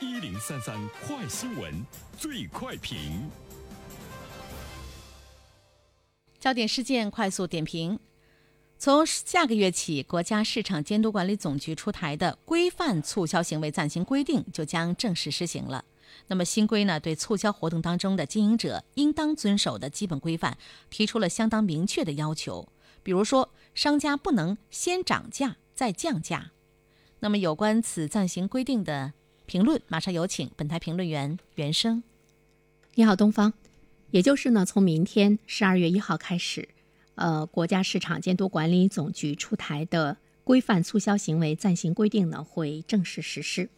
一零三三快新闻，最快评。焦点事件快速点评：从下个月起，国家市场监督管理总局出台的《规范促销行为暂行规定》就将正式施行了。那么新规呢，对促销活动当中的经营者应当遵守的基本规范提出了相当明确的要求。比如说，商家不能先涨价再降价。那么有关此暂行规定的评论，马上有请本台评论员袁生。你好，东方。也就是呢，从明天十二月一号开始，呃，国家市场监督管理总局出台的规范促销行为暂行规定呢，会正式实施。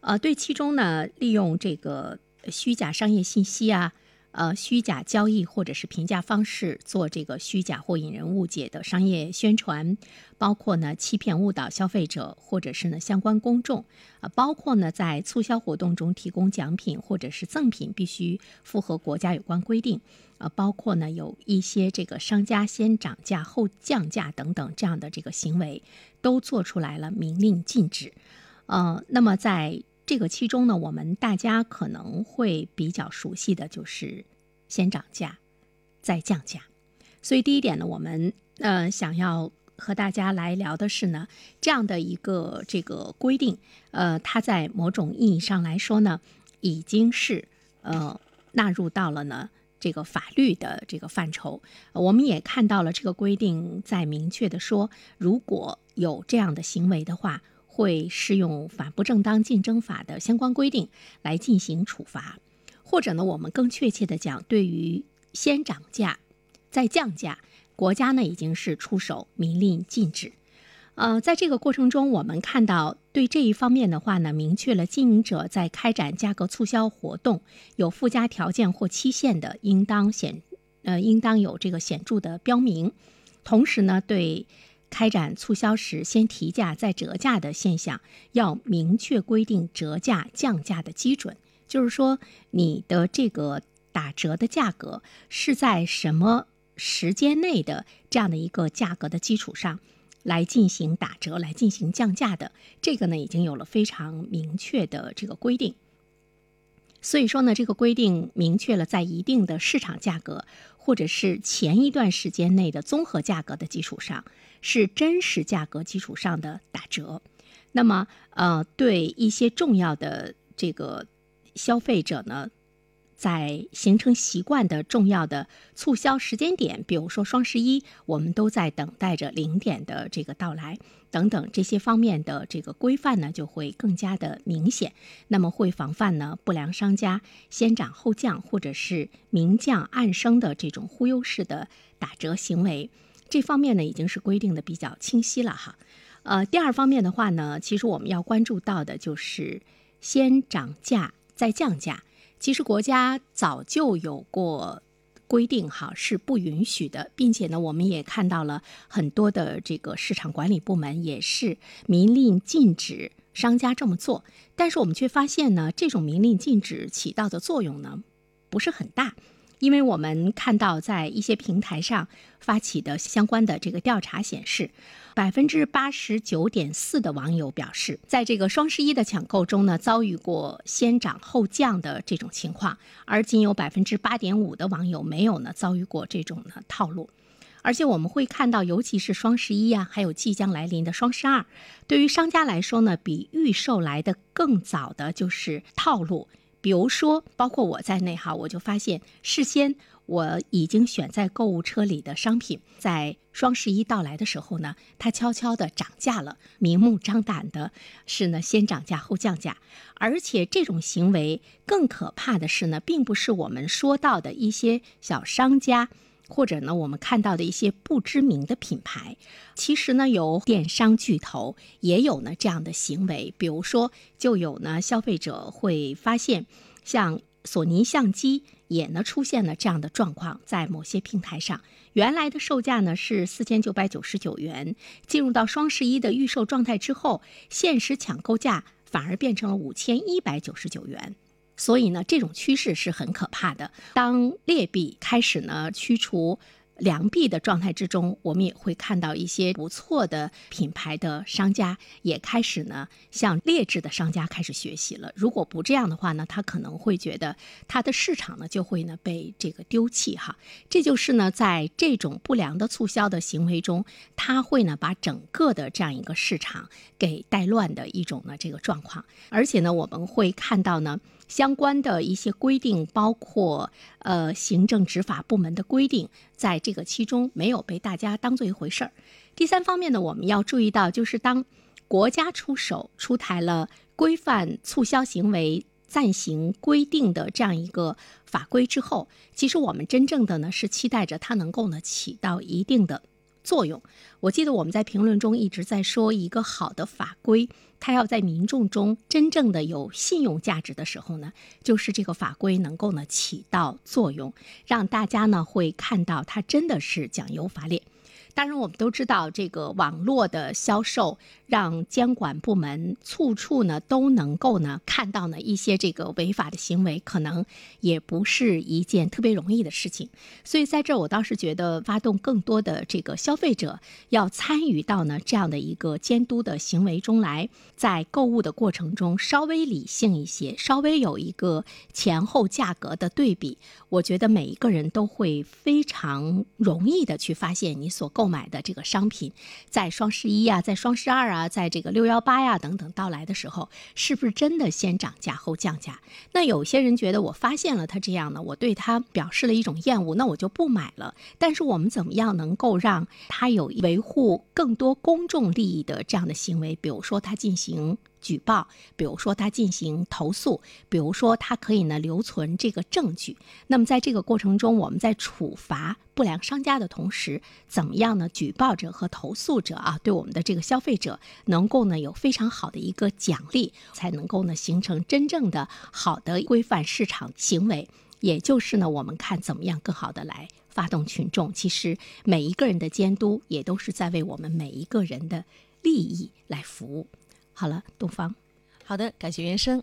呃，对其中呢，利用这个虚假商业信息啊。呃，虚假交易或者是评价方式做这个虚假或引人误解的商业宣传，包括呢欺骗误导消费者或者是呢相关公众，啊，包括呢在促销活动中提供奖品或者是赠品必须符合国家有关规定，啊，包括呢有一些这个商家先涨价后降价等等这样的这个行为，都做出来了明令禁止，呃，那么在。这个其中呢，我们大家可能会比较熟悉的就是先涨价，再降价。所以第一点呢，我们呃想要和大家来聊的是呢，这样的一个这个规定，呃，它在某种意义上来说呢，已经是呃纳入到了呢这个法律的这个范畴。我们也看到了这个规定在明确的说，如果有这样的行为的话。会适用反不正当竞争法的相关规定来进行处罚，或者呢，我们更确切的讲，对于先涨价再降价，国家呢已经是出手明令禁止。呃，在这个过程中，我们看到对这一方面的话呢，明确了经营者在开展价格促销活动有附加条件或期限的，应当显呃应当有这个显著的标明，同时呢，对。开展促销时先提价再折价的现象，要明确规定折价降价的基准。就是说，你的这个打折的价格是在什么时间内的这样的一个价格的基础上来进行打折、来进行降价的。这个呢，已经有了非常明确的这个规定。所以说呢，这个规定明确了在一定的市场价格或者是前一段时间内的综合价格的基础上。是真实价格基础上的打折，那么呃，对一些重要的这个消费者呢，在形成习惯的重要的促销时间点，比如说双十一，我们都在等待着零点的这个到来等等这些方面的这个规范呢，就会更加的明显。那么会防范呢不良商家先涨后降，或者是明降暗升的这种忽悠式的打折行为。这方面呢已经是规定的比较清晰了哈，呃，第二方面的话呢，其实我们要关注到的就是先涨价再降价。其实国家早就有过规定哈，是不允许的，并且呢，我们也看到了很多的这个市场管理部门也是明令禁止商家这么做。但是我们却发现呢，这种明令禁止起到的作用呢不是很大。因为我们看到，在一些平台上发起的相关的这个调查显示，百分之八十九点四的网友表示，在这个双十一的抢购中呢，遭遇过先涨后降的这种情况，而仅有百分之八点五的网友没有呢遭遇过这种呢套路。而且我们会看到，尤其是双十一呀，还有即将来临的双十二，对于商家来说呢，比预售来的更早的就是套路。比如说，包括我在内哈，我就发现事先我已经选在购物车里的商品，在双十一到来的时候呢，它悄悄的涨价了，明目张胆的是呢先涨价后降价，而且这种行为更可怕的是呢，并不是我们说到的一些小商家。或者呢，我们看到的一些不知名的品牌，其实呢，有电商巨头也有呢这样的行为。比如说，就有呢消费者会发现，像索尼相机也呢出现了这样的状况，在某些平台上，原来的售价呢是四千九百九十九元，进入到双十一的预售状态之后，限时抢购价反而变成了五千一百九十九元。所以呢，这种趋势是很可怕的。当劣币开始呢驱除良币的状态之中，我们也会看到一些不错的品牌的商家也开始呢向劣质的商家开始学习了。如果不这样的话呢，他可能会觉得他的市场呢就会呢被这个丢弃哈。这就是呢在这种不良的促销的行为中，他会呢把整个的这样一个市场给带乱的一种呢这个状况。而且呢，我们会看到呢。相关的一些规定，包括呃行政执法部门的规定，在这个其中没有被大家当做一回事儿。第三方面呢，我们要注意到，就是当国家出手出台了规范促销行为暂行规定的这样一个法规之后，其实我们真正的呢是期待着它能够呢起到一定的。作用，我记得我们在评论中一直在说，一个好的法规，它要在民众中真正的有信用价值的时候呢，就是这个法规能够呢起到作用，让大家呢会看到它真的是讲有法列。当然，我们都知道这个网络的销售，让监管部门处处呢都能够呢看到呢一些这个违法的行为，可能也不是一件特别容易的事情。所以在这儿，我倒是觉得发动更多的这个消费者要参与到呢这样的一个监督的行为中来，在购物的过程中稍微理性一些，稍微有一个前后价格的对比，我觉得每一个人都会非常容易的去发现你所购。购买的这个商品，在双十一啊，在双十二啊，在这个六幺八呀等等到来的时候，是不是真的先涨价后降价？那有些人觉得，我发现了他这样呢，我对他表示了一种厌恶，那我就不买了。但是我们怎么样能够让他有维护更多公众利益的这样的行为？比如说他进行。举报，比如说他进行投诉，比如说他可以呢留存这个证据。那么在这个过程中，我们在处罚不良商家的同时，怎么样呢？举报者和投诉者啊，对我们的这个消费者能够呢有非常好的一个奖励，才能够呢形成真正的好的规范市场行为。也就是呢，我们看怎么样更好的来发动群众。其实每一个人的监督，也都是在为我们每一个人的利益来服务。好了，东方，好的，感谢原生。